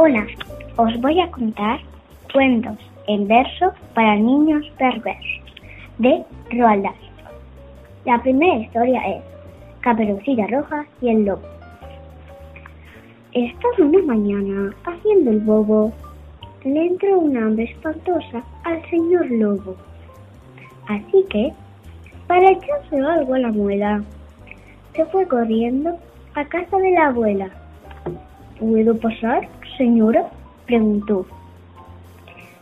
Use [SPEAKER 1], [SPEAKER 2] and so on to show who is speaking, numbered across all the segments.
[SPEAKER 1] Hola, os voy a contar cuentos en verso para niños perversos de Roald Dahl. La primera historia es Caperucita Roja y el Lobo. Estaba una mañana haciendo el bobo. Le entró una hambre espantosa al señor Lobo. Así que, para echarse algo a la muela, se fue corriendo a casa de la abuela. ¿Puedo pasar, señora? preguntó.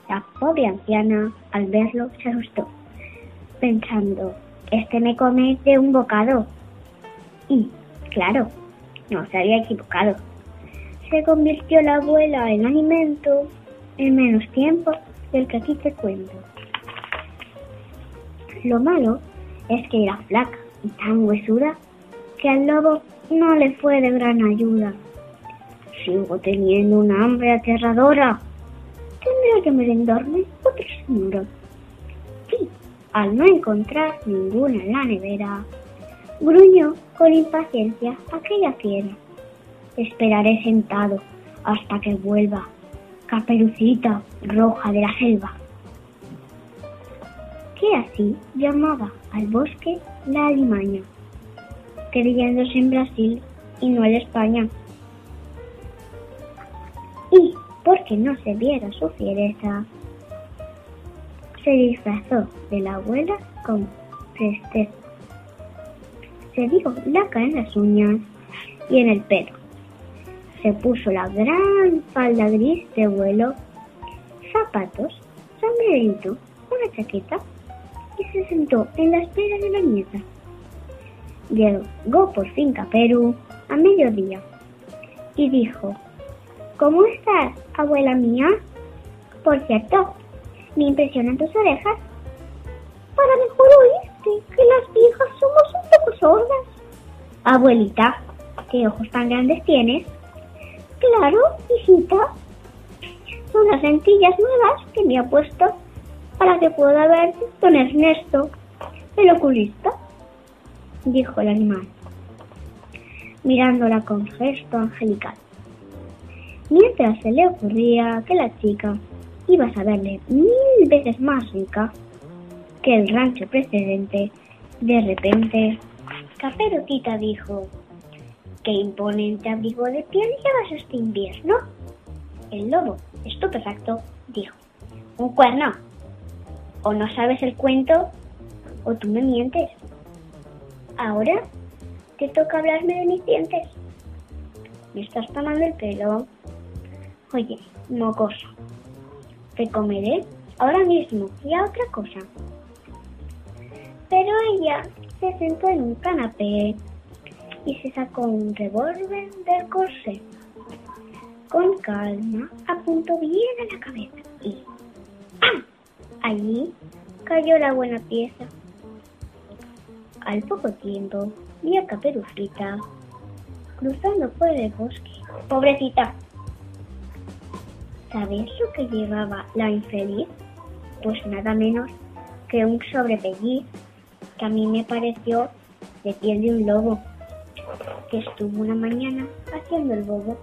[SPEAKER 1] La pobre anciana, al verlo, se asustó, pensando, este me come de un bocado. Y, claro, no se había equivocado. Se convirtió la abuela en alimento en menos tiempo del que aquí te cuento. Lo malo es que era flaca y tan huesuda que al lobo no le fue de gran ayuda. Sigo teniendo una hambre aterradora. Tendré que merendarme otra señora. Y, al no encontrar ninguna en la nevera, gruñó con impaciencia aquella fiera. Esperaré sentado hasta que vuelva, caperucita roja de la selva. Que así llamaba al bosque la alimaña, creyéndose en Brasil y no en España. Y, porque no se viera su fiereza, se disfrazó de la abuela con presteza. Se dio laca en las uñas y en el pelo. Se puso la gran falda gris de vuelo, zapatos, sombrerito, una chaqueta y se sentó en la espera de la nieta. Llegó por fin Caperu a mediodía y dijo, ¿Cómo estás, abuela mía? Por cierto, me impresionan tus orejas. Para mejor oírte, que las viejas somos un poco sordas. Abuelita, ¿qué ojos tan grandes tienes? Claro, hijita. Son las lentillas nuevas que me ha puesto para que pueda ver don Ernesto, el oculista, dijo el animal, mirándola con gesto angelical. Mientras se le ocurría que la chica iba a saberle mil veces más rica que el rancho precedente, de repente, Caperotita dijo, ¿qué imponente abrigo de piel llevas este invierno? El lobo, estupefacto, dijo, un cuerno. O no sabes el cuento, o tú me mientes. Ahora te toca hablarme de mis dientes. Me estás tomando el pelo. Oye, mocoso, te comeré ahora mismo y a otra cosa. Pero ella se sentó en un canapé y se sacó un revólver del corsé. Con calma apuntó bien a la cabeza y ¡pam! Allí cayó la buena pieza. Al poco tiempo vi a Caperucita cruzando por el bosque. Pobrecita. ¿Sabes lo que llevaba la infeliz? Pues nada menos que un sobrepelliz que a mí me pareció de piel de un lobo que estuvo una mañana haciendo el bobo